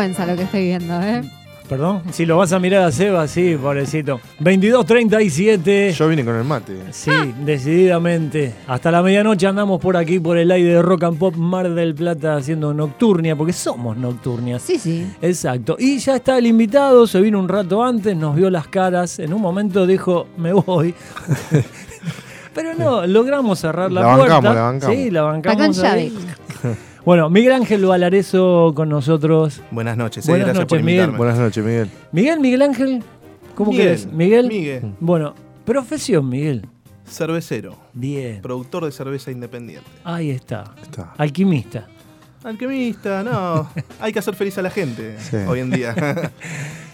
Vergüenza lo que estoy viendo, ¿eh? Perdón, si lo vas a mirar a Seba, sí, pobrecito. 22.37. Yo vine con el mate. Sí, decididamente. Hasta la medianoche andamos por aquí, por el aire de Rock and Pop Mar del Plata, haciendo nocturnia, porque somos nocturnias. Sí, sí. Exacto. Y ya está el invitado, se vino un rato antes, nos vio las caras. En un momento dijo, me voy. Pero no, logramos cerrar la, La puerta. bancamos, la bancamos. Sí, la Está con bancamos. llave. ahí. Bueno, Miguel Ángel Valareso con nosotros. Buenas noches, eh, Buenas gracias por noches, Miguel. invitarme. Buenas noches, Miguel. Miguel, Miguel Ángel, ¿cómo Miguel, querés? Miguel. Miguel. Bueno, profesión, Miguel. Cervecero, Bien. productor de cerveza independiente. Ahí está. Está. Alquimista. Alquimista, no. Hay que hacer feliz a la gente Sí. hoy en día.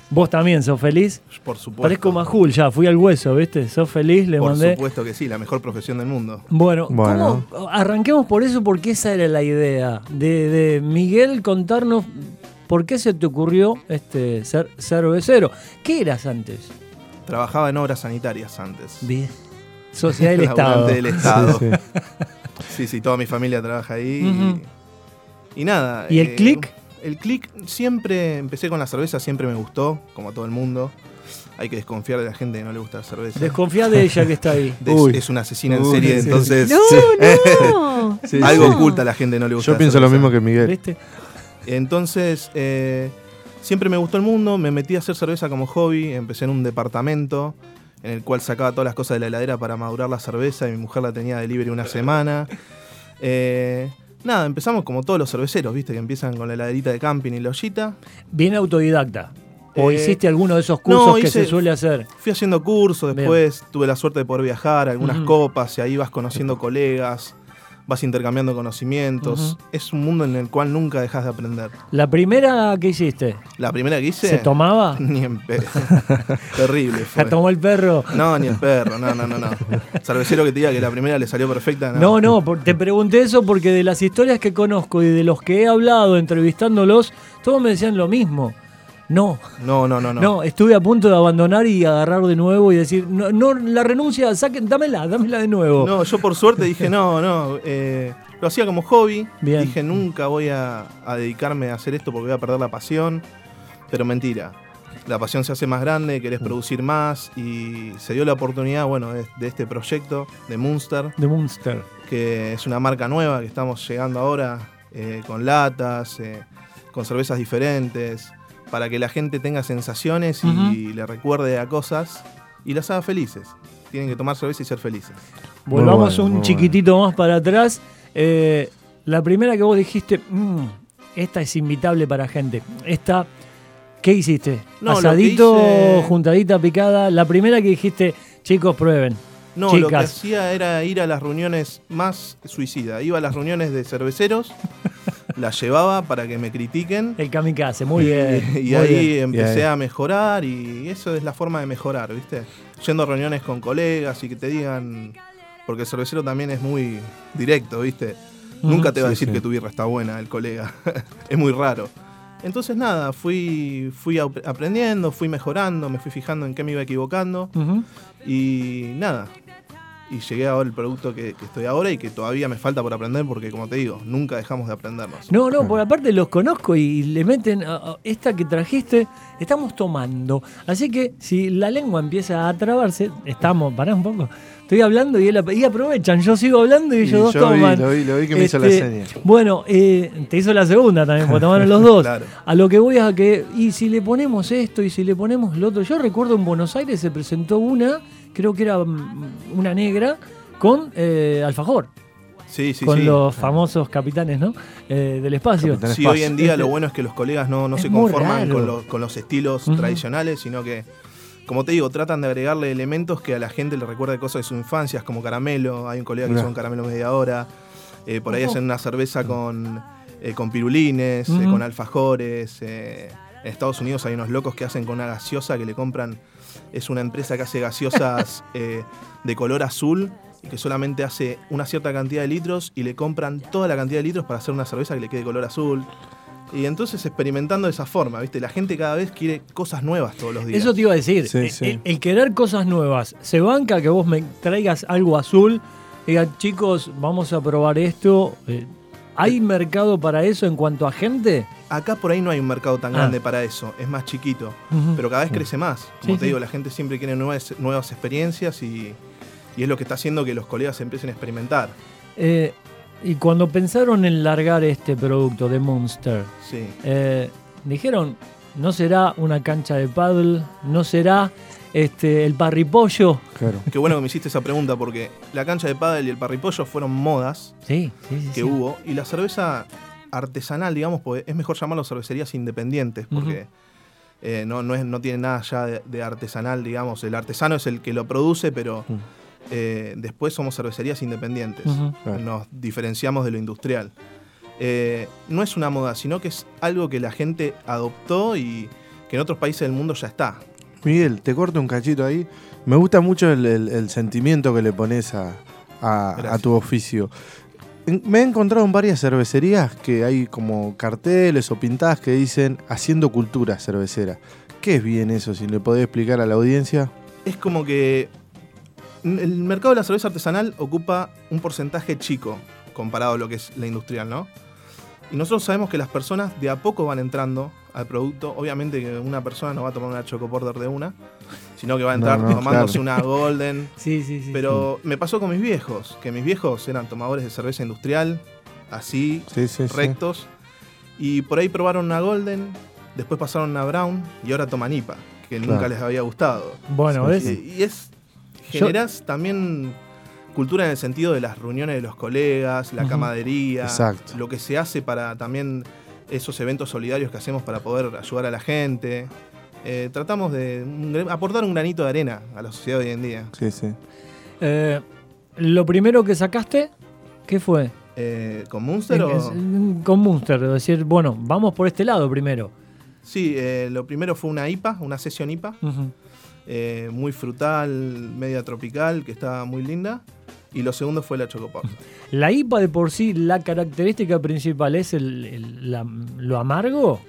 ¿Vos también sos feliz? por supuesto. Parezco Majul ya, fui al hueso, ¿viste? ¿Sos feliz? Le Por mandé. supuesto que sí, la mejor profesión del mundo. Bueno, Bueno. ¿cómo? arranquemos por eso porque esa era la idea. De, de Miguel contarnos por qué se te ocurrió este ser cervecero. ¿Qué eras antes? Trabajaba en obras sanitarias antes. Bien. Sociedad del Estado. Del Estado. Sí, Sí, sí. sí, toda mi familia trabaja ahí. Y, y nada. ¿Y el click? El click siempre, empecé con la cerveza, siempre me gustó, como a todo el mundo. Hay que desconfiar de la gente que no le gusta la cerveza. Desconfía de ella que está ahí. De- Uy. es una asesina en Uy, serie, sí. entonces No, no. Sí, algo sí. oculta a la gente no le gusta. Yo la pienso lo mismo que Miguel. ¿Viste? Entonces, eh, siempre me gustó el mundo, me metí a hacer cerveza como hobby, empecé en un departamento en el cual sacaba todas las cosas de la heladera para madurar la cerveza y mi mujer la tenía delivery una semana. Eh, nada, empezamos como todos los cerveceros, viste, que empiezan con la heladerita de camping y la ollita. Bien autodidacta. ¿O Eh, hiciste alguno de esos cursos no, que se suele hacer? Fui haciendo cursos, después tuve la suerte de poder viajar, algunas copas, y ahí vas conociendo colegas, vas intercambiando conocimientos. Es un mundo en el cual nunca dejas de aprender. ¿La primera que hiciste? La primera que hice... ¿Se tomaba? Ni en pedo. Terrible fue. ¿La tomó el perro? No, ni el perro, no, no, no, no. Cervecero que te diga que la primera le salió perfecta, no. No, te pregunté eso porque de las historias que conozco y de los que he hablado entrevistándolos, todos me decían lo mismo. No, No, no, no, no. no, estuve a punto de abandonar y agarrar de nuevo y decir, no, no la renuncia, saquen, dámela, dámela de nuevo. No, yo por suerte dije, no, no. eh, lo hacía como hobby. Bien. Dije, nunca voy a, a dedicarme a hacer esto porque voy a perder la pasión. Pero mentira. La pasión se hace más grande, querés producir más. Y se dio la oportunidad, bueno, de, de este proyecto de Munster, The Monster. que es una marca nueva que estamos llegando ahora eh, con latas, eh, con cervezas diferentes, para que la gente tenga sensaciones y Ujú. le recuerde a cosas y las haga felices. Tienen que tomar cerveza y ser felices. Volvamos bueno, un chiquitito más para atrás. Eh, la primera que vos dijiste, "Mm, esta es invitable para gente. Esta, ¿qué hiciste? No, lo que Asadito, hice- juntadita, picada. La primera que dijiste, chicos, prueben. No, lo que hacía era ir a las reuniones más suicida. Iba a las reuniones de cerveceros, las llevaba para que me critiquen. El kamikaze, muy bien. y muy ahí bien. empecé Y a mejorar y eso es la forma de mejorar, ¿viste? Yendo a reuniones con colegas y que te digan, porque el cervecero también es muy directo, ¿viste? Nunca te va a decir sí. que tu birra está buena el colega, es muy raro. Entonces nada, fui, fui ap- aprendiendo, fui mejorando, me fui fijando en qué me iba equivocando y nada. Y llegué ahora al producto que, que estoy ahora y que todavía me falta por aprender porque como te digo, nunca dejamos de aprendernos. No, no, por aparte los conozco y le meten a- a esta que trajiste, estamos tomando. Así que si la lengua empieza a trabarse, estamos, pará un poco. Estoy hablando y, él, y aprovechan, yo sigo hablando y ellos dos yo vi, toman. lo vi, lo vi que me hizo la Este, seña. Bueno, eh, te hizo la segunda también, porque tomaron los dos. Claro. A lo que voy a que, y si le ponemos esto y si le ponemos lo otro. Yo recuerdo en Buenos Aires se presentó una, creo que era mm, una negra, con eh, alfajor, Sí, sí, con sí. los famosos capitanes ¿no? Eh, del espacio. Capitán Sí, Espacio. hoy en día Este- lo bueno es que los colegas no, no se conforman con los, con los estilos tradicionales, sino que, como te digo, tratan de agregarle elementos que a la gente le recuerde cosas de su infancia, como caramelo. Hay un colega que hizo un caramelo media hora. Eh, por ahí hacen una cerveza con, eh, con pirulines, eh, con alfajores. eh. en Estados Unidos hay unos locos que hacen con una gaseosa que le compran. Es una empresa que hace gaseosas eh, de color azul y que solamente hace una cierta cantidad de litros y le compran toda la cantidad de litros para hacer una cerveza que le quede color azul. Y entonces experimentando de esa forma, ¿viste? La gente cada vez quiere cosas nuevas todos los días. Eso te iba a decir. Sí, el, sí. el- querer cosas nuevas. Se banca que vos me traigas algo azul. Diga, chicos, vamos a probar esto. Eh, ¿Hay mercado para eso en cuanto a gente? acá por ahí no hay un mercado tan Ah. grande para eso, es más chiquito, pero cada vez crece más. Como Sí, te sí. digo, la gente siempre quiere nuevas, nuevas experiencias y, y es lo que está haciendo que los colegas empiecen a experimentar. Eh, y cuando pensaron en largar este producto de Monster, Sí. eh, dijeron, ¿no será una cancha de paddle? ¿No será este, el parripollo? Claro. Qué bueno que me hiciste esa pregunta porque la cancha de pádel y el parripollo fueron modas Sí, sí, sí. que sí. hubo y la cerveza artesanal, digamos, pues es mejor llamarlo cervecerías independientes porque eh, no, no, es, no tiene nada ya de, de artesanal, digamos. El artesano es el que lo produce, pero eh, después somos cervecerías independientes. Nos diferenciamos de lo industrial. Eh, no es una moda, sino que es algo que la gente adoptó y que en otros países del mundo ya está. Miguel, te corto un cachito ahí. Me gusta mucho el, el- el sentimiento que le pones a, a- a tu oficio. Me he encontrado en varias cervecerías que hay como carteles o pintadas que dicen haciendo cultura cervecera. ¿Qué es bien eso? Si le podés explicar a la audiencia. es como que el mercado de la cerveza artesanal ocupa un porcentaje chico comparado a lo que es la industrial, ¿no? Y nosotros sabemos que las personas de a poco van entrando al producto. Obviamente que una persona no va a tomar una Choco Porter de una, sino que va a entrar No, no, tomándose claro. una Golden. Sí, sí, sí. Pero me pasó con mis viejos, que mis viejos eran tomadores de cerveza industrial, así, Sí, sí, sí. rectos. Y por ahí probaron una Golden, después pasaron una Brown y ahora toman IPA, que nunca les había gustado. Bueno, Sí, ¿ves? Y, y es. Yo- Generás también cultura en el sentido de las reuniones de los colegas, la Ujú. camadería, Exacto. lo que se hace para también esos eventos solidarios que hacemos para poder ayudar a la gente. Eh, tratamos de un aportar un granito de arena a la sociedad de hoy en día. Sí, sí. Eh, lo primero que sacaste, ¿qué fue? Eh, ¿Con Munster o- Es- Con Munster, es decir, bueno, vamos por este lado primero. Sí, eh, lo primero fue una IPA, una sesión IPA, eh, muy frutal, media tropical, que estaba muy linda. Y lo segundo fue la Chocopop. La IPA de por sí, la característica principal es el, el- la- lo amargo.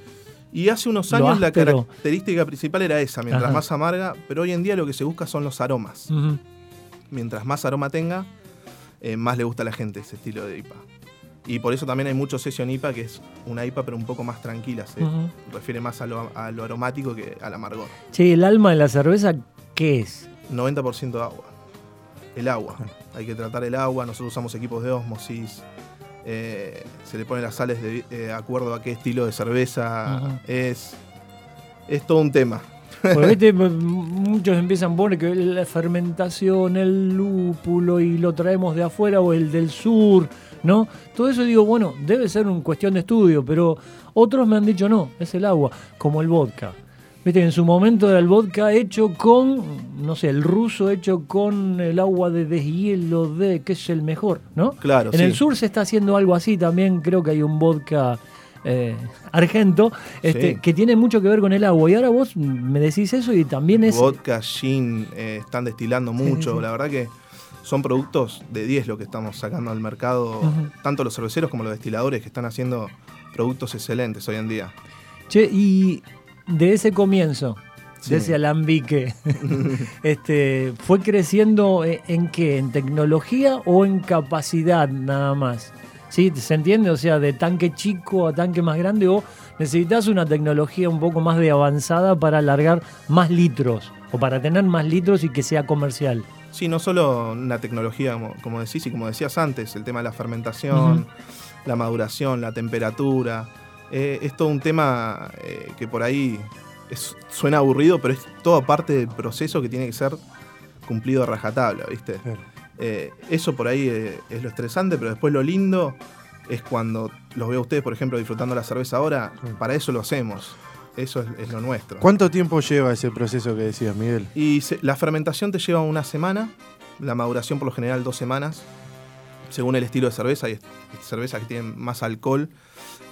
Y hace unos años la característica principal era esa, mientras Ajá. más amarga, pero hoy en día lo que se busca son los aromas. Mientras más aroma tenga, eh, más le gusta a la gente ese estilo de IPA. Y por eso también hay mucho session IPA, que es una IPA pero un poco más tranquila, se refiere más a lo, a lo aromático que al amargor. Che, el alma de la cerveza, ¿qué es? 90% agua. El agua. Hay que tratar el agua, nosotros usamos equipos de osmosis. eh, se le ponen las sales de eh, acuerdo a qué estilo de cerveza es. Es todo un tema. Porque viste, muchos empiezan a poner que la fermentación, el lúpulo y lo traemos de afuera o el del sur, ¿no? Todo eso digo, bueno, debe ser una cuestión de estudio, pero otros me han dicho no, es el agua, como el vodka. Viste, en su momento era el vodka hecho con, no sé, el ruso hecho con el agua de deshielo de, que es el mejor, ¿no? Claro, En sí. el sur se está haciendo algo así también, creo que hay un vodka eh, argento este, Sí. que tiene mucho que ver con el agua. Y ahora vos me decís eso y también es... Vodka, gin, eh, están destilando mucho. sí. La verdad que son productos de 10 lo que estamos sacando al mercado. Tanto los cerveceros como los destiladores que están haciendo productos excelentes hoy en día. Che, y de ese comienzo, Sí. de ese alambique, este, ¿fue creciendo eh, en qué? ¿En tecnología o en capacidad nada más? ¿Sí? ¿Se entiende? O sea, de tanque chico a tanque más grande o necesitas una tecnología un poco más de avanzada para alargar más litros o para tener más litros y que sea comercial. Sí, no solo una tecnología, como, como decís y como decías antes, el tema de la fermentación, la maduración, la temperatura. Eh, es todo un tema eh, que por ahí es- suena aburrido, pero es toda parte del proceso que tiene que ser cumplido a rajatabla, ¿viste? Claro. Eh, eso por ahí eh, es lo estresante, pero después lo lindo es cuando los veo a ustedes, por ejemplo, disfrutando la cerveza ahora, Sí. para eso lo hacemos. Eso es, es lo nuestro. ¿Cuánto tiempo lleva ese proceso que decías, Miguel? Y se- la fermentación te lleva una semana, la maduración por lo general dos semanas, según el estilo de cerveza. Hay cervezas que tienen más alcohol,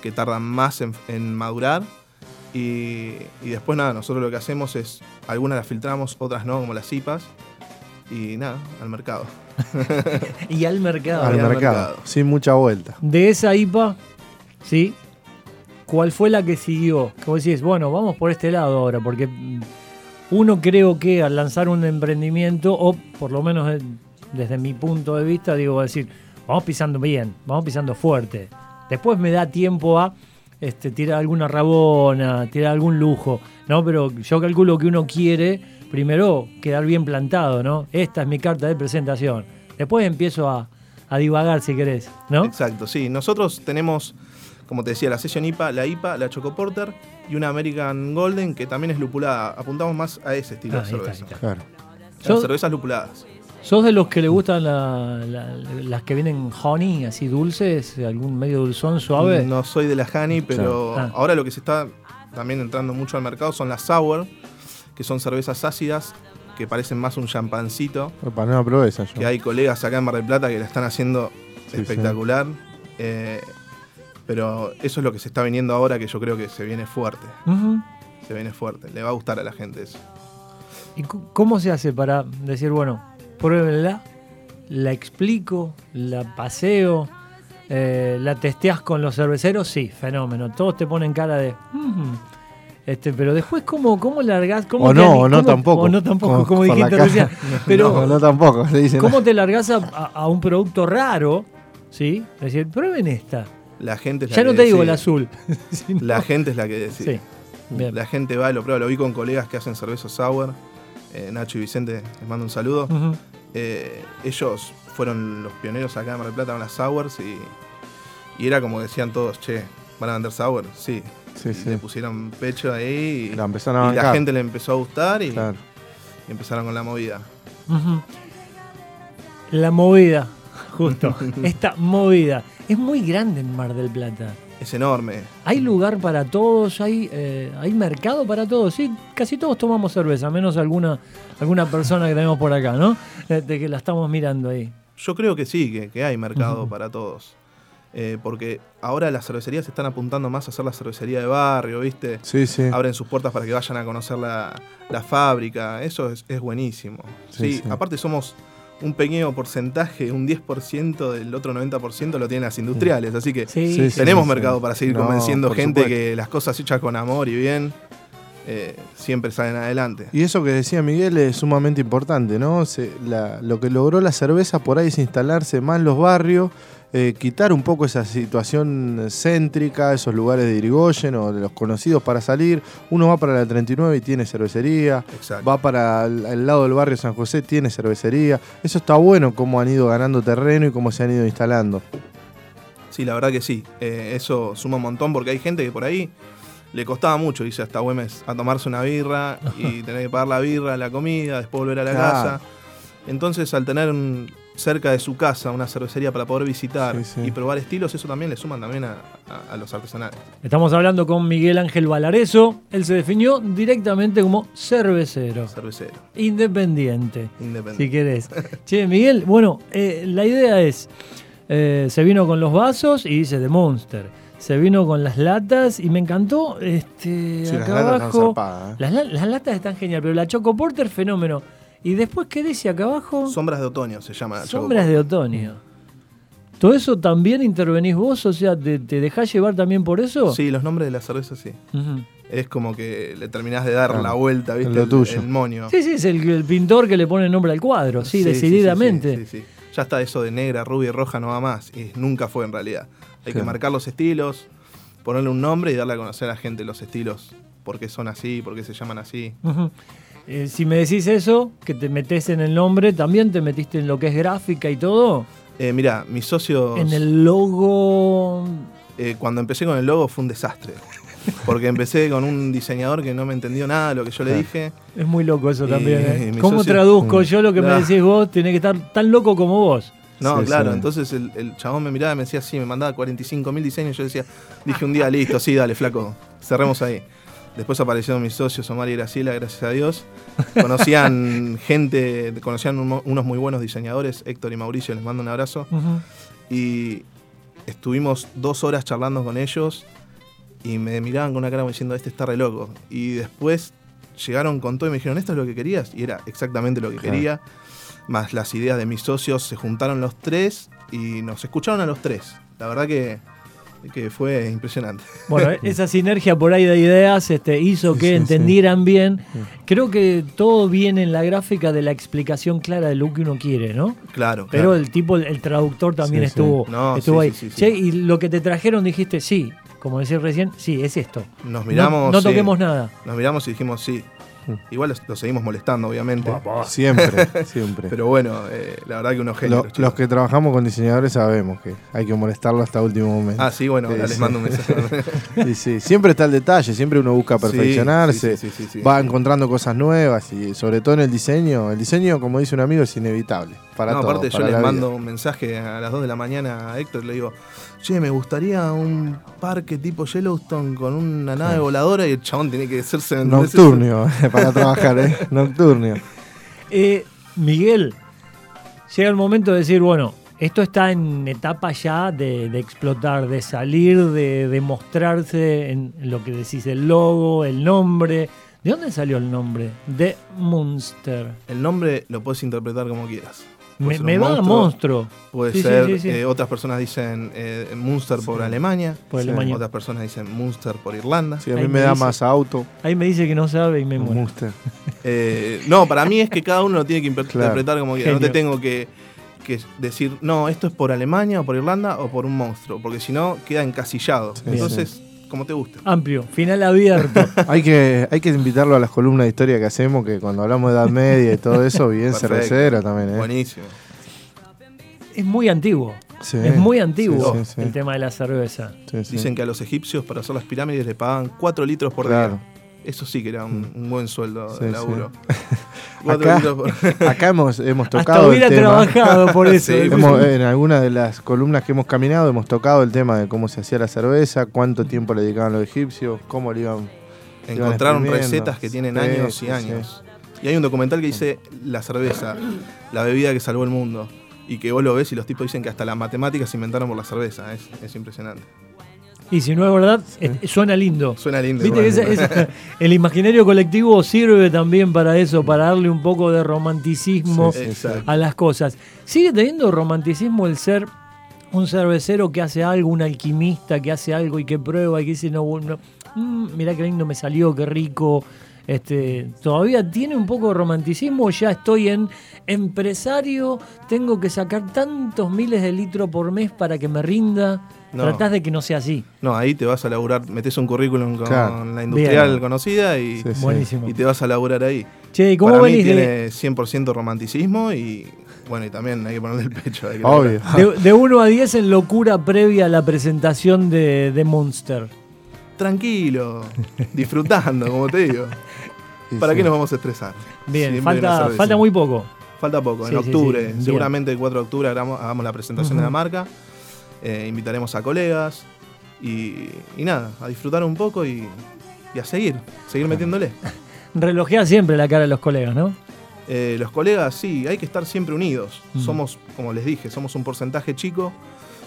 que tardan más en, en madurar. Y, y después nada, nosotros lo que hacemos es, algunas las filtramos, otras no, como las IPAs. Y nada, al mercado. Y al mercado. Al al mercado, mercado. sin mucha vuelta. De esa IPA, ¿sí? ¿Cuál fue la que siguió? Que vos decís, bueno, vamos por este lado ahora, porque uno creo que al lanzar un emprendimiento, o por lo menos desde mi punto de vista, digo, va a decir, vamos pisando bien, vamos pisando fuerte. Después me da tiempo a este, tirar alguna rabona, tirar algún lujo, ¿no? Pero yo calculo que uno quiere primero quedar bien plantado, ¿no? Esta es mi carta de presentación. Después empiezo a, a divagar si querés, ¿no? Exacto, sí. Nosotros tenemos, como te decía, la Session IPA, la IPA, la Choco Porter y una American Golden que también es lupulada. Apuntamos más a ese estilo Ah, de está, cerveza. está. Claro. Las Yo- cervezas lupuladas. ¿Sos de los que le gustan la- la- las que vienen honey, así dulces, algún medio dulzón suave? No soy de la Honey, pero Ah. ahora lo que se está también entrando mucho al mercado son las Sour, que son cervezas ácidas que parecen más un champancito. Para no probé esa yo. Que hay colegas acá en Mar del Plata que la están haciendo Sí, espectacular. Eh, pero eso es lo que se está viniendo ahora que yo creo que se viene fuerte. Se viene fuerte. Le va a gustar a la gente eso. ¿Y cómo se hace para decir, bueno, pruébenla, la explico, la paseo, eh, la testeás con los cerveceros? Sí, fenómeno. Todos te ponen cara de... "Mm". Este, pero después, ¿cómo, cómo largás? ¿Cómo O no, o no cómo- tampoco. O no tampoco, Con- como con dijiste recién. Pero, no, no tampoco. ¿cómo te largás a, a- a un producto raro? ¿Sí? Es decir, prueben esta. La gente es la Ya que no te digo el azul. sino- La gente es la que decide. Sí. Bien. La gente va y lo prueba. Lo vi con colegas que hacen cerveza sour. Eh, Nacho y Vicente, les mando un saludo. Eh, ellos fueron los pioneros acá en Mar del Plata con las sours y, y era como decían todos, che, ¿van a vender sour? Sí. Sí, y sí. le pusieron pecho ahí y, La empezaron a y la gente le empezó a gustar y, Claro. y empezaron con la movida. La movida, justo. Esta movida. Es muy grande en Mar del Plata. Es enorme. Hay lugar para todos, hay, eh, hay mercado para todos. Sí, casi todos tomamos cerveza, menos alguna, alguna persona que tenemos por acá, ¿no? Eh, De que la estamos mirando ahí. Yo creo que sí, que, que hay mercado para todos. Eh, porque ahora las cervecerías se están apuntando más a hacer la cervecería de barrio, ¿viste? Sí, sí. Abren sus puertas para que vayan a conocer la, la fábrica. Eso es, es buenísimo. Sí, Sí, sí. aparte somos un pequeño porcentaje, un 10% del otro 90% lo tienen las industriales. Así que Sí, tenemos mercado para seguir No, convenciendo gente supuesto. que las cosas hechas con amor y bien eh, siempre salen adelante. Y eso que decía Miguel es sumamente importante, ¿no? Se- la- lo que logró la cerveza por ahí es instalarse más en los barrios, eh, quitar un poco esa situación céntrica, esos lugares de Irigoyen o de los conocidos para salir. Uno va para la 39 y tiene cervecería, Exacto. va para el, el lado del barrio San José, tiene cervecería. Eso está bueno cómo han ido ganando terreno y cómo se han ido instalando. Sí, la verdad que sí. Eh, eso suma un montón porque hay gente que por ahí le costaba mucho irse hasta Güemes a tomarse una birra y tener que pagar la birra, la comida, después volver a la Claro. casa. Entonces, al tener un- cerca de su casa una cervecería para poder visitar Sí, sí. y probar estilos, eso también le suman también a, a- a los artesanales. Estamos hablando con Miguel Ángel Valareso. Él se definió directamente como cervecero, Cervecero, independiente. independiente. si querés. Che, Miguel, bueno, eh, la idea es, eh, se vino con los vasos y dice The Monster. Se vino con las latas y me encantó, este, Sí, las acá latas están zarpadas, ¿eh? Las, la- las latas están genial, pero la Choco Porter, fenómeno. Y después, ¿qué dice acá abajo? Sombras de otoño se llama. la Sombras de otoño. ¿Todo eso también intervenís vos? O sea, ¿te, te dejás llevar también por eso? Sí, los nombres de las cervezas sí. Es como que le terminás de dar la vuelta, ¿viste? es lo El- tuyo. el moño. Sí, sí, es el, el pintor que le pone el nombre al cuadro, sí, Sí, decididamente. sí, sí, sí, sí. Ya está eso de negra, rubia y roja, no va más. Y nunca fue en realidad. Hay que marcar los estilos, ponerle un nombre y darle a conocer a la gente los estilos. Por qué son así, por qué se llaman así. Ujú. Eh, si me decís eso, que te metes en el nombre, también te metiste en lo que es gráfica y todo. Eh, mira, mis socios, En el logo. eh, cuando empecé con el logo fue un desastre. Porque empecé con un diseñador que no me entendió nada de lo que yo le Claro. dije. Es muy loco eso Y también. ¿eh? ¿Cómo socio- traduzco Mm. yo lo que me Ah. decís vos? Tiene que estar tan loco como vos. No, Sí, claro, sí. entonces el, el chabón me miraba y me decía, sí, me mandaba 45 mil diseños. Yo decía, dije un día, listo, sí, dale, flaco, cerremos ahí. Después aparecieron mis socios, Omar y Graciela, gracias a Dios. Conocían gente, conocían un- unos muy buenos diseñadores, Héctor y Mauricio, les mando un abrazo. Y estuvimos dos horas charlando con ellos y me miraban con una cara diciendo, este está re loco. Y después llegaron con todo y me dijeron, ¿esto es lo que querías? Y era exactamente lo que Claro. quería. Más las ideas de mis socios, se juntaron los tres y nos escucharon a los tres. La verdad que, que fue impresionante. Bueno, esa sinergia por ahí de ideas este, hizo que sí, sí. entendieran bien. Creo que todo viene en la gráfica de la explicación clara de lo que uno quiere, ¿no? Claro, Pero claro. el tipo, el traductor también Sí, sí. estuvo, No, estuvo sí, ahí. sí, sí, sí. Che, y lo que te trajeron dijiste, sí, como decir recién, sí, es esto. Nos No- miramos. no, toquemos nada. Nos miramos y dijimos sí. Igual los- lo seguimos molestando, obviamente. Siempre, siempre. Pero bueno, eh, la verdad que unos Lo- genios. los que trabajamos con diseñadores sabemos que hay que molestarlo hasta último momento. Ah, sí, bueno, Sí, les sí. mando un mensaje. Sí, sí. Siempre está el detalle, siempre uno busca Sí, perfeccionarse, sí, sí, sí, sí. va encontrando cosas nuevas y sobre todo en el diseño. El diseño, como dice un amigo, es inevitable. Para no, todo, aparte yo para les vida. mando un mensaje a las 2 de la mañana a Héctor y le digo, che, me gustaría un parque tipo Yellowstone con una nave voladora y el chabón tiene que hacerse Nocturnio, para trabajar, ¿eh? Nocturnio. Eh, Miguel, llega el momento de decir, bueno, esto está en etapa ya de, de explotar, de salir, de, de mostrarse en lo que decís, el logo, el nombre. ¿De dónde salió el nombre? De Munster. El nombre lo puedes interpretar como quieras. Puede Me, me un va a monstruo, monstruo. Puede Sí, ser, sí, sí. eh, otras personas dicen eh, Munster por Alemania, Por sí. Alemania. otras personas dicen Munster por Irlanda. Sí, a mí Ahí me me da dice- más auto. Ahí me dice que no sabe y me muero. Eh, no, para mí es que cada uno lo tiene que imper- Claro. interpretar como quiera. No te tengo que, que decir, no, esto es por Alemania o por Irlanda o por un monstruo, porque si no queda encasillado. Sí, Entonces, como te guste. Amplio, final abierto. Hay que, hay que invitarlo a las columnas de historia que hacemos, que cuando hablamos de Edad Media y todo eso, bien cervecero también, ¿eh? Buenísimo. es muy antiguo. Sí. Es muy antiguo Sí, sí, sí. el tema de la cerveza. Sí, sí. Dicen que a los egipcios para hacer las pirámides le pagaban 4 litros por Claro. día. Eso sí que era un, un buen sueldo Sí, de sí. laburo. Cuatro Acá, por- acá hemos, hemos Hasta tocado el hubiera tema. trabajado por eso. Sí, Hemos- en algunas de las columnas que hemos caminado hemos tocado el tema de cómo se hacía la cerveza, cuánto tiempo le dedicaban los egipcios, cómo le iban... Encontraron recetas que tienen Sí, años sí, y años. Y hay un documental que dice la cerveza, la bebida que salvó el mundo. Y que vos lo ves y los tipos dicen que hasta las matemáticas se inventaron por la cerveza. Es, es impresionante. Y si no es verdad, es- suena lindo. Suena lindo. Viste que el imaginario colectivo sirve también para eso, para darle un poco de romanticismo Sí, sí, Exacto. a las cosas. ¿Sigue teniendo romanticismo el ser un cervecero que hace algo, un alquimista que hace algo y que prueba y que dice, no, no mm, mirá qué lindo me salió, qué rico? Este, ¿Todavía tiene un poco de romanticismo ya estoy en empresario, tengo que sacar tantos miles de litros por mes para que me rinda? No. Tratás de que no sea así. No, ahí te vas a laburar, metes un currículum con Claro. la industrial Bien. conocida y, Sí, y te vas a laburar ahí. Che, ¿y cómo Para mí venís de, tiene 100% romanticismo y bueno, y también hay que ponerle el pecho. hay que Obvio. de, de 1 a 10 en locura previa a la presentación de, de Monster? Tranquilo, disfrutando, como te digo. Sí, ¿Para sí. qué nos vamos a estresar? Bien, Siempre falta, falta muy poco. Falta poco, Sí, en octubre, seguramente el 4 de octubre hagamos, hagamos la presentación de la marca, eh, invitaremos a colegas y, y nada, a disfrutar un poco y, y a seguir, seguir metiéndole. Relojea siempre la cara de los colegas, ¿no? Eh, los colegas, sí, hay que estar siempre unidos. Ujú. Somos, como les dije, somos un porcentaje chico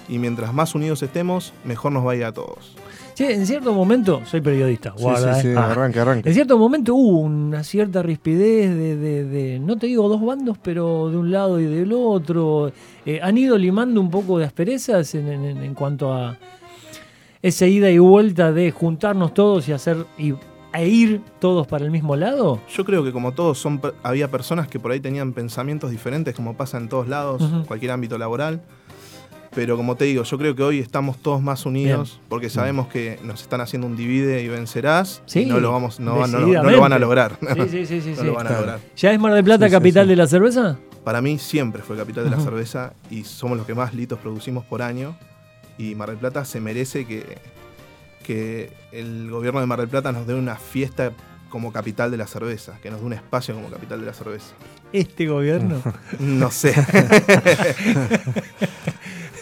y mientras más unidos estemos, mejor nos va a ir a todos. Che, en cierto momento, soy periodista, Sí, guarda. sí, sí, eh. Ah. arranca, arranca. En cierto momento hubo una cierta rispidez de, de- de- no te digo dos bandos, pero de un lado y del otro. Eh, ¿Han ido limando un poco de asperezas en, en- en cuanto a esa ida y vuelta de juntarnos todos y hacer y, e ir todos para el mismo lado? Yo creo que como todos son, había personas que por ahí tenían pensamientos diferentes, como pasa en todos lados, cualquier ámbito laboral. Pero como te digo, yo creo que hoy estamos todos más unidos porque sabemos que nos están haciendo un divide y vencerás. Sí, y no lo vamos, no, no no lo van a lograr. Sí, sí, sí, sí. no sí. lo van a lograr. ¿Ya es Mar del Plata capital de la cerveza? Para mí siempre fue capital de la cerveza y somos los que más litos producimos por año. Y Mar del Plata se merece que, que el gobierno de Mar del Plata nos dé una fiesta como capital de la cerveza, que nos dé un espacio como capital de la cerveza. Este gobierno. No sé.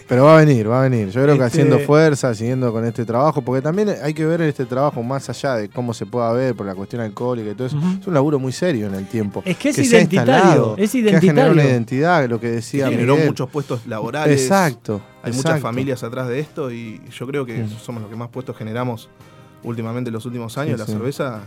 Pero va a venir, va a venir. Yo creo que Este- haciendo fuerza, siguiendo con este trabajo, porque también hay que ver este trabajo más allá de cómo se pueda ver por la cuestión alcohólica y todo eso. Es un laburo muy serio en el tiempo. Es que es ha identitario, es Que ha generado una identitario. identidad, lo que decía generó Miguel. muchos puestos laborales. Exacto. Hay muchas familias atrás de esto y yo creo que somos los que más puestos generamos últimamente en los últimos años. Sí, la sí. cerveza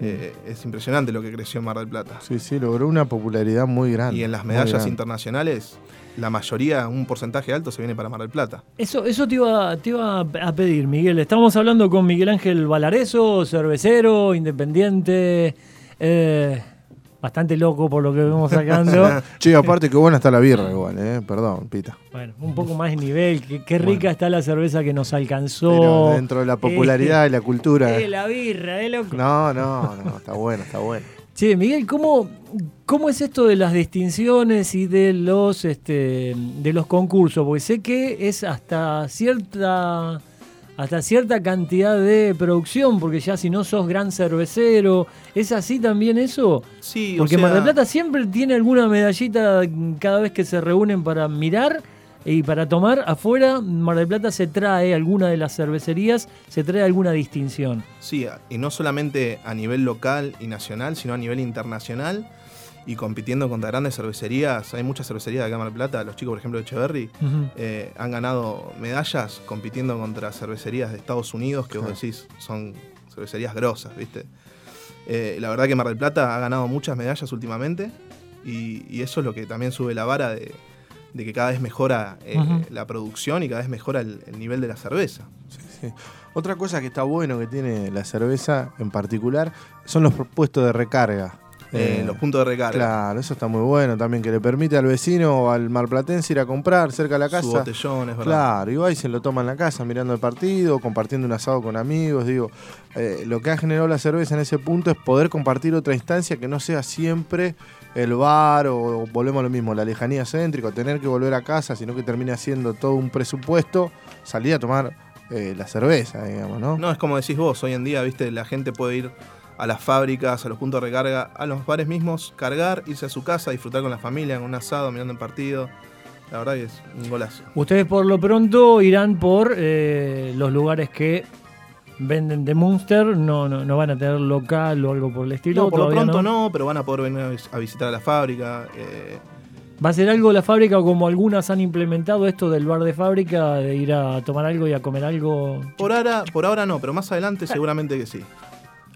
eh, es impresionante lo que creció en Mar del Plata. Sí, sí, logró una popularidad muy grande. Y en las medallas internacionales, la mayoría, un porcentaje alto, se viene para Mar del Plata. Eso, eso te, iba, te iba a pedir, Miguel. Estamos hablando con Miguel Ángel Valareso, cervecero, independiente. Eh, bastante loco por lo que vemos sacando. Che, aparte qué buena está la birra igual, ¿eh? Perdón, Pita. bueno, un poco más de nivel. Qué, qué rica Bueno. está la cerveza que nos alcanzó. Pero dentro de la popularidad y la cultura. Eh, la birra, eh, loco. No, no, no, está bueno, está bueno. Che, Miguel, ¿cómo, ¿cómo es esto de las distinciones y de los este, de los concursos? Porque sé que es hasta cierta hasta cierta cantidad de producción, porque ya si no sos gran cervecero, ¿es así también eso? Sí, Porque o sea, Mar del Plata siempre tiene alguna medallita cada vez que se reúnen para mirar y para tomar. Afuera, Mar del Plata se trae, alguna de las cervecerías, se trae alguna distinción. Sí, y no solamente a nivel local y nacional, sino a nivel internacional. Y compitiendo contra grandes cervecerías. Hay muchas cervecerías de acá en Mar del Plata. Los chicos, por ejemplo, de Echeverry, eh, han ganado medallas compitiendo contra cervecerías de Estados Unidos que vos decís son cervecerías grosas, ¿viste? Eh, la verdad que Mar del Plata ha ganado muchas medallas últimamente y, y eso es lo que también sube la vara de, de que cada vez mejora eh, la producción y cada vez mejora el, el nivel de la cerveza. Sí. Otra cosa que está bueno que tiene la cerveza en particular son los puestos de recarga. Eh, Eh, los puntos de recarga, Claro, eso está muy bueno también, que le permite al vecino o al marplatense ir a comprar cerca de la su casa. botellón, es verdad. Claro, y va y se lo toma en la casa mirando el partido, compartiendo un asado con amigos. Digo, eh, lo que ha generado la cerveza en ese punto es poder compartir otra instancia que no sea siempre el bar o, volvemos a lo mismo, la lejanía céntrica, tener que volver a casa, sino que termine haciendo todo un presupuesto, salir a tomar eh, la cerveza, digamos, ¿no? No, es como decís vos, hoy en día, viste, la gente puede ir a las fábricas, a los puntos de recarga, a los bares mismos, cargar, irse a su casa, disfrutar con la familia, con un asado, mirando el partido. La verdad que es un golazo. Ustedes por lo pronto irán por eh, los lugares que venden de Munster, no, no, no van a tener local o algo por el estilo. No, por lo pronto no. pero van a poder venir a vis- a visitar a la fábrica. eh, ¿Va a ser algo la fábrica o como algunas han implementado esto del bar de fábrica, de ir a tomar algo y a comer algo? por, ahora, por ahora no, pero más adelante seguramente que sí.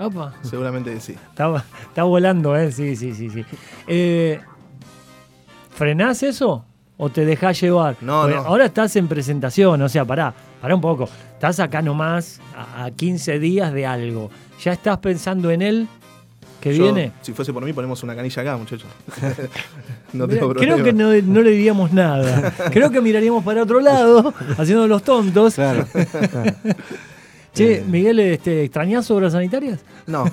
Opa, Seguramente que sí. está, está volando, ¿eh? Sí, sí, sí. sí. Eh, ¿Frenás eso? ¿O te dejás llevar? No, Porque no. Ahora estás en presentación, o sea, pará, pará un poco. Estás acá nomás a, a 15 días de algo. ¿Ya estás pensando en él que Yo, viene? Si fuese por mí, ponemos una canilla acá, muchachos. no tengo Creo problema. que no, no le diríamos nada. Creo que miraríamos para otro lado, haciendo los tontos. Claro. Che, Eh. Miguel, este, ¿extrañás obras sanitarias? No.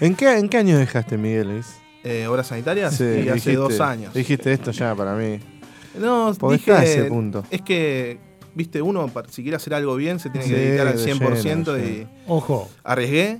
¿En qué, ¿En qué año dejaste, Miguel? Eh, ¿Obras sanitarias? Sí, y hace dijiste- dos años. Dijiste esto ya para mí. No, Porque dije, está ese punto. Es que, viste, uno para- si quiere hacer algo bien se tiene que Sí, dedicar al de 100% lleno, y sí. Ojo, arriesgué.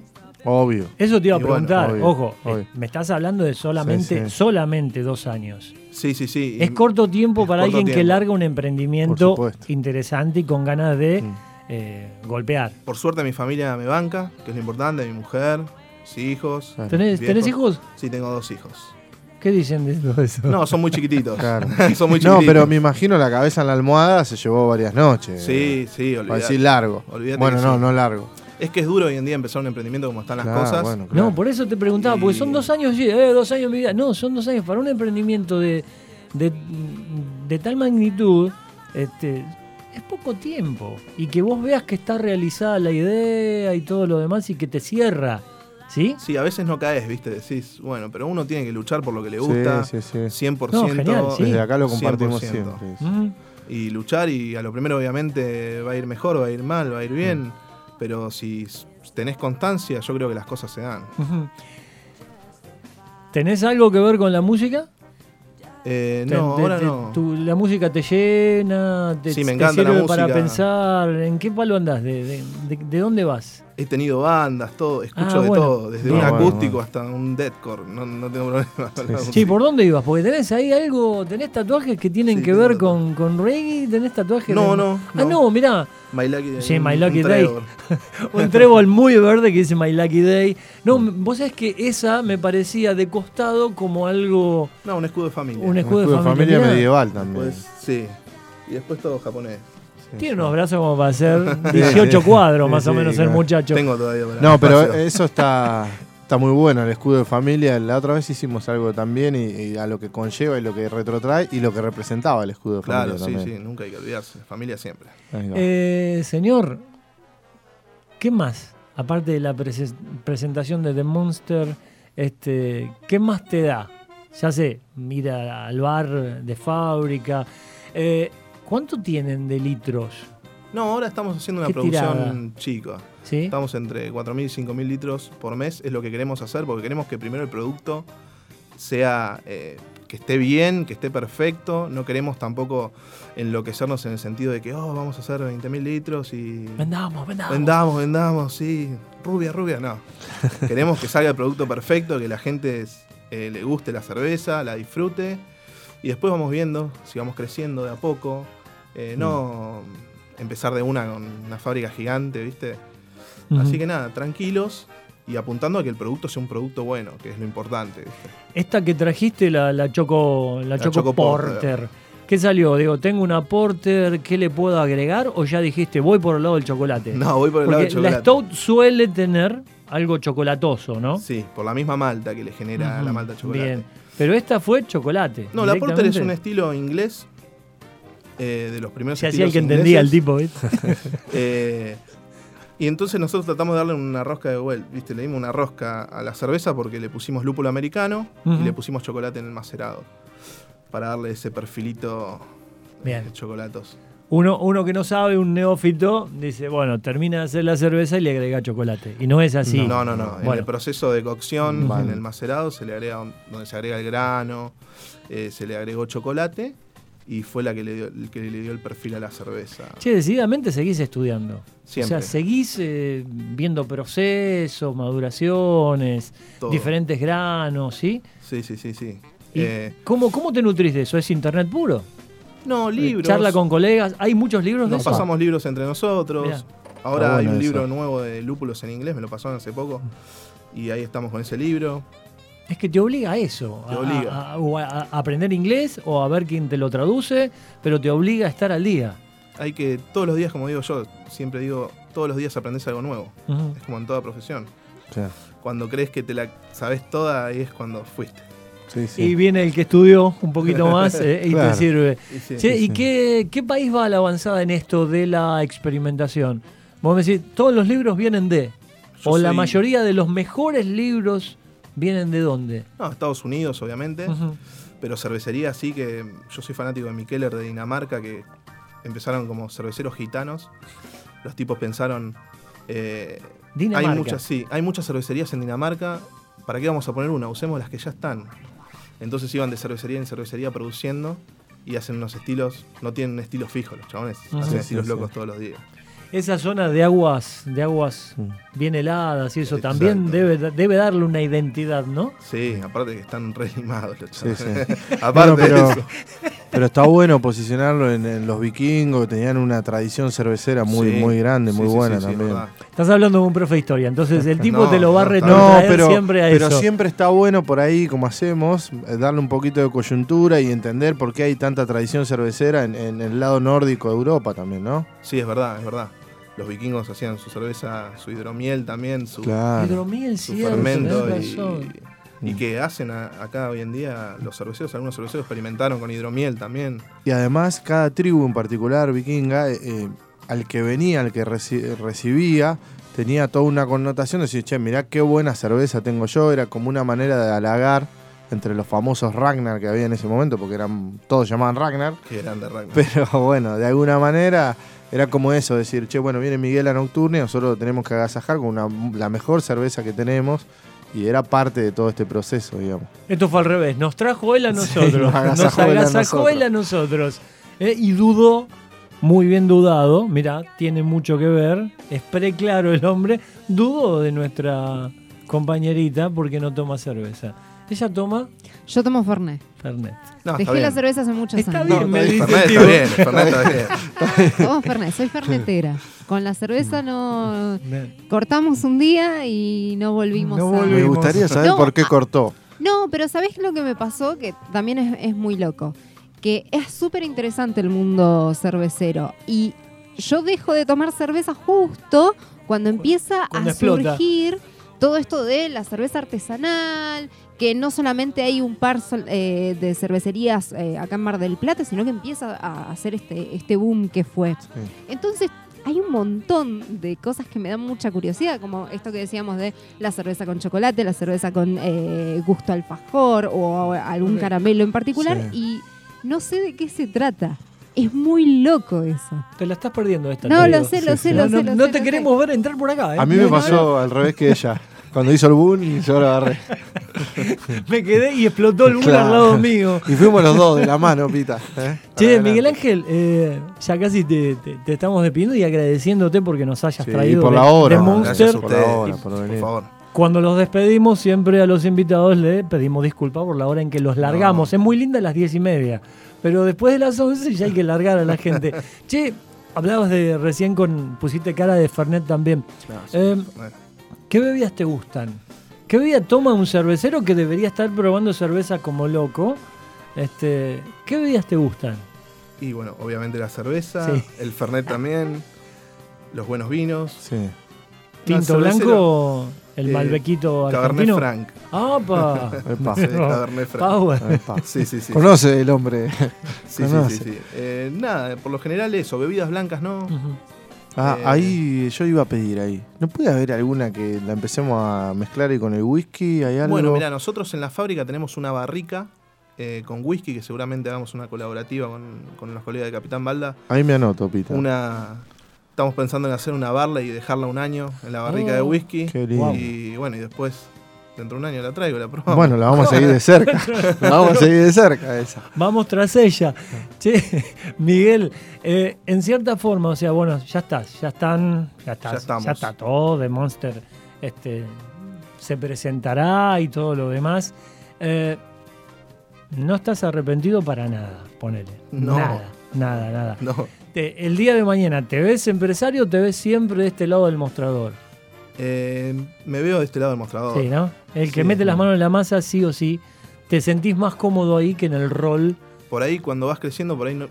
Obvio. eso te iba a Y bueno, preguntar. obvio, Ojo, eh, obvio. me estás hablando de solamente, Sí, sí. solamente dos años. Sí, sí, sí. Es corto tiempo para corto alguien que larga un emprendimiento interesante y con ganas de eh, golpear. Por suerte mi familia me banca, que es lo importante, mi mujer, mis hijos. Claro. ¿Tenés. ¿Tenés hijos? Sí, tengo dos hijos. ¿Qué dicen de todo eso? No, son muy chiquititos. Claro. son muy No, chiquititos. pero me imagino la cabeza en la almohada se llevó varias noches. Sí, sí, Para olvidate. decir largo. Olvídate bueno, no, sí. no largo. Es que es duro hoy en día empezar un emprendimiento como están las Claro, cosas. bueno, claro. No, por eso te preguntaba, porque son dos años, sí, eh, dos años de mi vida. No, son dos años para un emprendimiento de, de, de tal magnitud, este, es poco tiempo. Y que vos veas que está realizada la idea y todo lo demás y que te cierra. ¿Sí? Sí, a veces no caes, viste, decís, bueno, pero uno tiene que luchar por lo que le gusta. Sí, sí, sí. 100%. No, genial, sí. Desde acá lo compartimos 100%. siempre. sí. Ujú. y luchar y a lo primero obviamente va a ir mejor, va a ir mal, va a ir bien, pero si tenés constancia yo creo que las cosas se dan. ¿Tenés algo que ver con la música? Eh, no, te- ahora te- no. tu- ¿La música te llena? Te, Sí, me te encanta la sirve para música. pensar? ¿En qué palo andás? ¿De, de, de- de dónde vas? He tenido bandas, todo, escucho Ah, de bueno. todo, desde un bueno, acústico bueno. hasta un deathcore, no, no tengo problema. con la sí. Sí. ¿por dónde ibas? Porque tenés ahí algo, tenés tatuajes que tienen Sí, que ver con, con reggae, tenés tatuajes No, de- no, Ah, no. no, mirá, My Lucky, Sí, un- My un Lucky Day. Trevor. un trébol muy verde que dice My Lucky Day. No, vos sabés que esa me parecía de costado como algo, No, un escudo de familia. un Un escudo, escudo de familia mirá. medieval también. Pues sí. Y después todo japonés. Sí, Tiene sí. unos brazos como para hacer Sí, 18 sí. cuadros Sí, más o sí, menos el claro. muchacho. Tengo todavía para No, pero espacio. eso está, está muy bueno, el escudo de familia. La otra vez hicimos algo también y, y a lo que conlleva y lo que retrotrae y lo que representaba el escudo de Claro, familia sí, también. sí, nunca hay que olvidarse. Familia siempre. Eh, señor, ¿qué más? Aparte de la prese- presentación de The Monster, Este, ¿Qué más te da? Ya sé, mira al bar de fábrica. Eh, ¿Cuánto tienen de litros? No, ahora estamos haciendo una ¿Qué producción chica. ¿Sí? Estamos entre 4.000 y 5.000 litros por mes, es lo que queremos hacer, porque queremos que primero el producto sea eh, que esté bien, que esté perfecto. No queremos tampoco enloquecernos en el sentido de que, oh, vamos a hacer 20.000 litros y Vendamos, vendamos. vendamos, vendamos, sí, rubia, rubia, no. queremos que salga el producto perfecto, que la gente eh, le guste la cerveza, la disfrute. Y después vamos viendo si vamos creciendo de a poco. Eh, no empezar de una con una fábrica gigante, ¿viste? Así que nada, tranquilos y apuntando a que el producto sea un producto bueno, que es lo importante. ¿viste? Esta que trajiste, la, la Choco, la La Choco, Choco Porter. Porter. ¿Qué salió? Digo, ¿tengo una Porter? ¿Qué le puedo agregar? ¿O ya dijiste, voy por el lado del chocolate? No, voy por el lado del la chocolate. Stout suele tener algo chocolatoso, ¿no? Sí, por la misma malta que le genera la malta chocolate. Bien. Pero esta fue chocolate. No, la Porter es un estilo inglés. Eh, de los primeros Se hacía el que entendía el tipo, ¿viste? Eh, y entonces nosotros tratamos de darle una rosca de vuelta, ¿viste? Le dimos una rosca a la cerveza porque le pusimos lúpulo americano y le pusimos chocolate en el macerado. Para darle ese perfilito Bien. de chocolatos. Uno, uno que no sabe, un neófito, dice, bueno, termina de hacer la cerveza y le agrega chocolate. Y no es así. No, no, no. En Bueno. el proceso de cocción, en el macerado, se le agrega donde se agrega el grano, eh, se le agregó chocolate y fue la que le dio, el que le dio el perfil a la cerveza. Che, decididamente seguís estudiando. Siempre. O sea, seguís eh, viendo procesos, maduraciones, Todo. diferentes granos, ¿sí? Sí, sí, sí, sí. ¿Y Eh, cómo, cómo te nutrís de eso? ¿Es internet puro? no, libros. Charla con colegas. ¿Hay muchos libros de Nos eso? pasamos libros entre nosotros. Mirá. Ahora Está hay un eso. libro nuevo de lúpulos en inglés, me lo pasaron hace poco. Y ahí estamos con ese libro. Es que te obliga a eso, Te obliga. a- a- o a- a aprender inglés o a ver quién te lo traduce, pero te obliga a estar al día. Hay que, todos los días, como digo yo, siempre digo, todos los días aprendes algo nuevo. Es como en toda profesión. Cuando crees que te la sabes toda, ahí es cuando fuiste. Sí, sí. Y viene el que estudió un poquito más eh, y Claro. te sirve. Y sí. ¿Y qué, qué país va a la avanzada en esto de la experimentación? Vos me decís, todos los libros vienen de, Yo o la mayoría de los mejores libros vienen de dónde. No, Estados Unidos, obviamente. Pero cervecería sí que yo soy fanático de Mikeller de Dinamarca, que empezaron como cerveceros gitanos. Los tipos pensaron. eh, Dinamarca. Hay muchas, sí, hay muchas cervecerías en Dinamarca. ¿Para qué vamos a poner una? Usemos las que ya están. Entonces iban de cervecería en cervecería produciendo y hacen unos estilos, no tienen un estilo fijo los chabones, hacen Sí, estilos sí, locos sí. todos los días. Esa zona de aguas, de aguas Mm. bien heladas y eso Exacto. también debe, debe darle una identidad, ¿no? Sí, aparte que están re limados los Sí, chabones. sí. aparte Bueno, pero- de eso. Pero está bueno posicionarlo en, en los vikingos, que tenían una tradición cervecera muy, Sí, muy grande, sí, muy sí, buena sí, sí, también. Estás hablando de un profe de historia, entonces el tipo No, te lo va a no, pero, siempre a pero eso. siempre está bueno por ahí, como hacemos, darle un poquito de coyuntura y entender por qué hay tanta tradición cervecera en, en el lado nórdico de Europa también, ¿no? Sí, es verdad, es verdad. Los vikingos hacían su cerveza, su hidromiel también, su, Claro. Hidromiel, su cierto, fermento y, que hacen a- acá hoy en día los cerveceros, algunos cerveceros experimentaron con hidromiel también. Y además, cada tribu en particular vikinga, eh, eh, al que venía, al que reci- recibía, tenía toda una connotación de decir, che, mirá qué buena cerveza tengo yo. Era como una manera de halagar entre los famosos Ragnar que había en ese momento, porque eran todos llamaban Ragnar. Que eran de Ragnar. Pero bueno, de alguna manera era como eso, decir, che, bueno, viene Miguel a Nocturne, nosotros lo tenemos que agasajar con una- la mejor cerveza que tenemos. Y era parte de todo este proceso, digamos. Esto fue al revés, nos trajo él a nosotros, nos nos agasajó él a agasajó él a nosotros. Eh, y dudó, muy bien dudado, mira, tiene mucho que ver, es preclaro el hombre, dudó de nuestra compañerita porque no toma cerveza. Ella toma Yo tomo Fernet. Fernet. No, está Dejé bien. la cerveza hace muchos Está años. bien, me Fernet dice el está bien, Fernet está bien. Tomo Fernet, soy fernetera. Con la cerveza no... Cortamos un día y no volvimos No a... Me volvimos. gustaría saber No, por qué ah, cortó. No, pero ¿sabés lo que me pasó? Que también es, es muy loco. Que es súper interesante el mundo cervecero. Y yo dejo de tomar cerveza justo cuando empieza Cuando a explota. surgir todo esto de la cerveza artesanal, que no solamente hay un par eh, de cervecerías eh, acá en Mar del Plata, sino que empieza a hacer este, este boom que fue. Entonces, hay un montón de cosas que me dan mucha curiosidad, como esto que decíamos de la cerveza con chocolate, la cerveza con eh, gusto alfajor o algún caramelo en particular, y no sé de qué se trata. Es muy loco eso. Te la estás perdiendo esta. No, te lo sé, lo sé, lo No, sé. no, te queremos ver entrar por acá, ¿eh? A mí me No, no, pasó al revés que ella. Cuando hizo el boom y yo lo agarré. Me quedé y explotó el boom Claro. al lado mío. Y fuimos los dos de la mano, Pita. ¿eh? Che, Miguel. Ángel, eh, ya casi te, te- te estamos despidiendo y agradeciéndote porque nos hayas Sí, traído por de, la hora, de no, Monster. Gracias a Por la hora, por venir. favor. Cuando los despedimos, siempre a los invitados le pedimos disculpas por la hora en que los largamos. Es muy linda a las diez y media, pero después de las 11 ya hay que largar a la gente. che, hablabas de recién con. pusiste cara de Fernet también. No, sí, Eh, bueno. ¿Qué bebidas te gustan? ¿Qué bebida toma un cervecero que debería estar probando cerveza como loco? Este, ¿Qué bebidas te gustan? Y bueno, obviamente la cerveza, Sí. el Fernet también, los buenos vinos. Sí. ¿Tinto blanco o el eh, Malbequito Cabernet argentino? Franc. ¡Apa! Epa. Sí, Cabernet Franc. Power. Epa. Sí, sí, sí. Conoce el hombre. Sí, sí, conoce. sí, sí. Eh, nada, por lo general eso, bebidas blancas no. Ah, Eh. ahí yo iba a pedir ahí. ¿No puede haber alguna que la empecemos a mezclar y con el whisky? ¿Hay algo? Bueno, mira, nosotros en la fábrica tenemos una barrica eh, con whisky, que seguramente hagamos una colaborativa con, con los colegas de Capitán Balda. Ahí me anoto, Pita. Una. Estamos pensando en hacer una barley y dejarla un año en la barrica Oh, de whisky. Qué lindo. Y bueno, y después, dentro de un año la traigo, la probamos. Bueno, la vamos a seguir de cerca. la vamos a seguir de cerca esa. Vamos tras ella. Che, Miguel, eh, en cierta forma, o sea, bueno, ya estás, ya están, ya estás, Ya estamos. está todo de Monster, este, se presentará y todo lo demás. Eh, no estás arrepentido para nada, ponele. No. Nada, nada, nada. No. El día de mañana, ¿te ves empresario o te ves siempre de este lado del mostrador? Eh, me veo de este lado del mostrador. Sí, ¿no? El que Sí. mete las manos en la masa, sí o sí, te sentís más cómodo ahí que en el rol. Por ahí, cuando vas creciendo, por ahí no,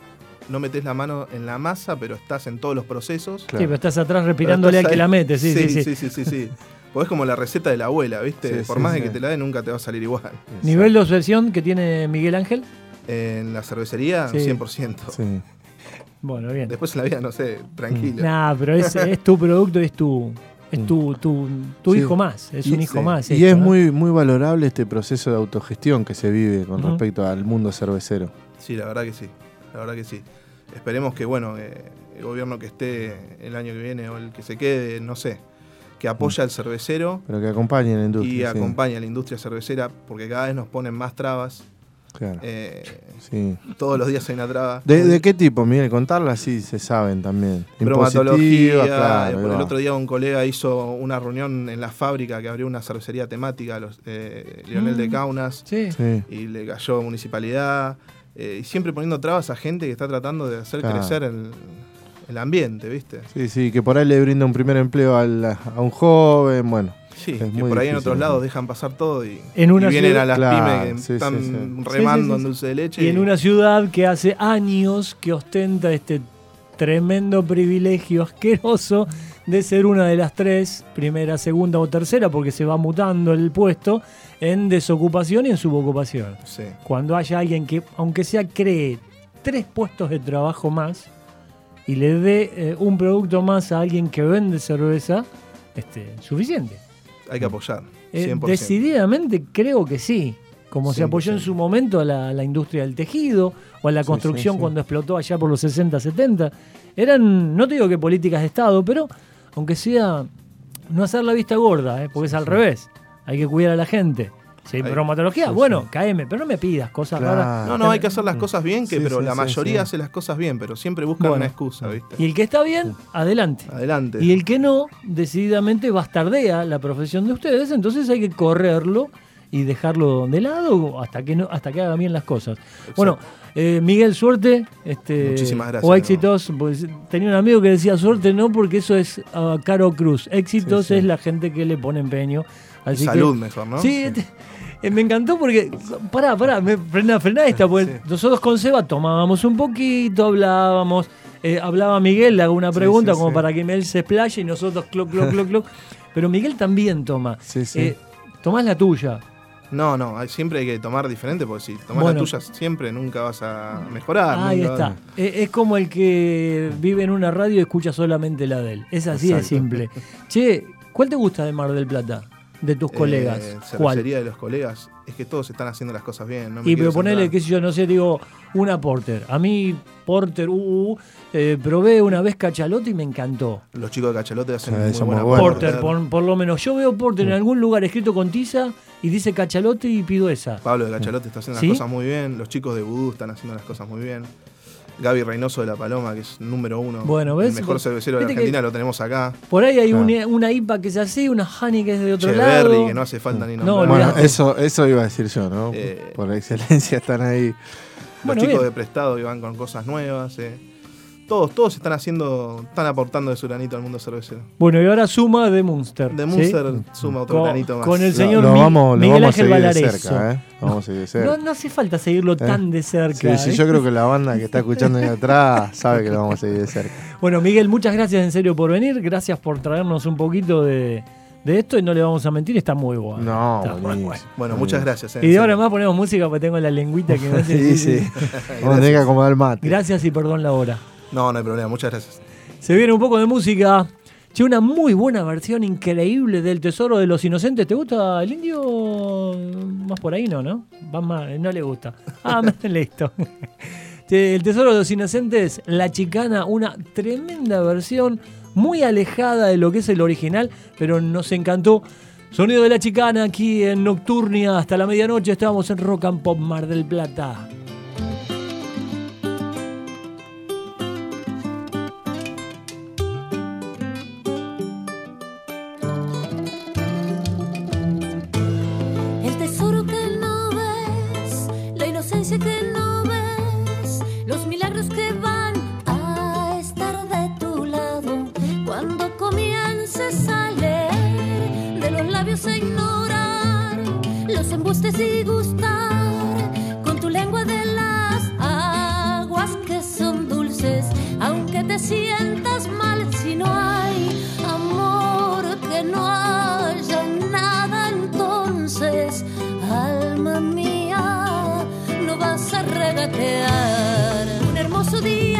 no metes la mano en la masa, pero estás en todos los procesos. Sí, pero estás atrás respirándole al que la mete, sí, sí, sí. sí, sí, sí, sí. Pues es como la receta de la abuela, ¿viste? Sí, Por sí, más sí. de que te la dé, nunca te va a salir igual. Nivel de obsesión que tiene Miguel Ángel. En la cervecería, Sí. 100%. Sí. Bueno, bien. Después en la vida, no sé, tranquilo. Nah, pero es, es tu producto, es tu, es tu, tu, tu Sí. hijo más, es Y- un hijo sí. más. Y esto, es ¿no? muy, muy valorable este proceso de autogestión que se vive con respecto al mundo cervecero. Sí, la verdad que sí. La verdad que sí. Esperemos que, bueno, eh, el gobierno que esté el año que viene o el que se quede, no sé, que apoya al cervecero Pero que acompañe a la y industria. sí. acompañe a la industria cervecera, porque cada vez nos ponen más trabas. Claro, Eh, sí. todos los días hay una traba. ¿De, de qué tipo, Miguel? Contarla sí se saben también. bromatología. Claro, el otro día un colega hizo una reunión en la fábrica que abrió una cervecería temática, los, eh, Lionel de Mm. Kaunas, Sí. Sí. y le cayó municipalidad, eh, y siempre poniendo trabas a gente que está tratando de hacer Claro. crecer el, el ambiente, ¿viste? sí, sí, que por ahí le brinda un primer empleo al- a un joven, bueno. Sí, Es que muy por ahí en otros ¿no? lados dejan pasar todo y, En una y vienen ciudad- a las Claro, pymes que sí, están sí. Sí, remando sí, sí, en dulce de leche. Y en una ciudad que hace años que ostenta este tremendo privilegio asqueroso de ser una de las tres, primera, segunda o tercera, porque se va mutando el puesto en desocupación y en subocupación. Sí. Cuando haya alguien que, aunque sea, cree tres puestos de trabajo más y le dé eh, un producto más a alguien que vende cerveza, este, suficiente. Hay que apoyar. Eh, 100%. decididamente creo que sí. Como se apoyó en 100%. su momento a la, la industria del tejido o a la Sí, construcción sí, sí. cuando explotó allá por los 60, 70. Eran, no te digo que políticas de Estado, pero aunque sea no hacer la vista gorda, ¿eh? porque es al revés. Hay que cuidar a la gente. Hay- bromatología, sí, bueno, sí. caeme, pero no me pidas cosas Claro. raras. No, no, hay que hacer las cosas bien, que, Sí, pero sí, la sí, mayoría sí. hace las cosas bien, pero siempre buscan Bueno. una excusa, ¿viste? Y el que está bien, adelante. Adelante. Y el que no, decididamente bastardea la profesión de ustedes, entonces hay que correrlo y dejarlo de lado hasta que no, hasta que haga bien las cosas. Bueno, eh, Miguel, suerte. Este, Muchísimas gracias, O éxitos. Pues, tenía un amigo que decía suerte no, porque eso es ah, Caro Cruz. Éxitos Sí, sí. es la gente que le pone empeño. Así Salud que, mejor, ¿no? Sí, este, eh, me encantó porque. Pará, pará, me, frená, frená esta, porque Sí. nosotros con Seba tomábamos un poquito, hablábamos. eh, hablaba Miguel, le hago una pregunta sí, como para que Miguel se explaye y nosotros cloc, cloc, cloc, cloc. Pero Miguel también toma. Sí, sí. Eh, tomás la tuya. No, no, siempre hay que tomar diferente porque si tomas Bueno. la tuya siempre nunca vas a mejorar. Ahí está. vas- Es, como el que vive en una radio y escucha solamente la de él. Es así de Exacto. simple. Che, ¿cuál te gusta de Mar del Plata? De tus colegas. Eh, ¿Cuál? cervecería de los colegas. Es que todos están haciendo las cosas bien. No me Y pero ponele, qué sé yo, no sé, digo, una Porter. A mí, Porter, uh, uh, eh, probé una vez cachalote y me encantó. Los chicos de Cachalote hacen Sí, muy buena. Porter, por, por lo menos. Yo veo Porter en algún lugar escrito con tiza y dice cachalote y pido esa. Pablo de Cachalote está haciendo ¿Sí? las cosas muy bien. Los chicos de Vudú están haciendo las cosas muy bien. Gaby Reynoso de La Paloma, que es número uno. Bueno, ¿ves? El mejor cervecero de que- Argentina lo tenemos acá. Por ahí hay Claro. una, una IPA que es así, una Honey que es de otro Cheverry, lado. que no hace falta ni No, nombrar. Bueno, olvidate. eso, eso iba a decir yo, ¿no? Eh, Por excelencia están ahí. Los Bueno, chicos bien. de Prestado que van con cosas nuevas. eh. Todos, todos están haciendo, están aportando de su granito al mundo cervecero. Bueno, y ahora suma de Munster. De ¿sí? Munster suma otro Con- granito más. con el señor lo, Mi- vamos, lo Miguel vamos a Ángel seguir de Valareso. cerca, ¿eh? Vamos a seguir de cerca. No, no hace falta seguirlo tan de cerca. Sí, sí, ¿eh? yo creo que la banda que está escuchando ahí atrás sabe que lo vamos a seguir de cerca. Bueno, Miguel, muchas gracias en serio por venir. Gracias por traernos un poquito de, de esto y no le vamos a mentir, está muy bueno. No, Está muy buenísimo. bueno. Bueno, muchas gracias. eh, Y de ahora más ponemos música porque tengo la lengüita que me hace. Sí, sí. Vamos a tener que acomodar el mate. Gracias y perdón la hora. No, no hay problema, muchas gracias. Se viene un poco de música. Che, una muy buena versión increíble del Tesoro de los Inocentes. ¿Te gusta el indio? Más por ahí no, ¿no? Va más, no le gusta. Ah, listo. El Tesoro de los Inocentes, La Chicana, una tremenda versión, muy alejada de lo que es el original, pero nos encantó. Sonido de La Chicana aquí en Nocturnia hasta la medianoche. Estábamos en Rock and Pop Mar del Plata. Un hermoso día.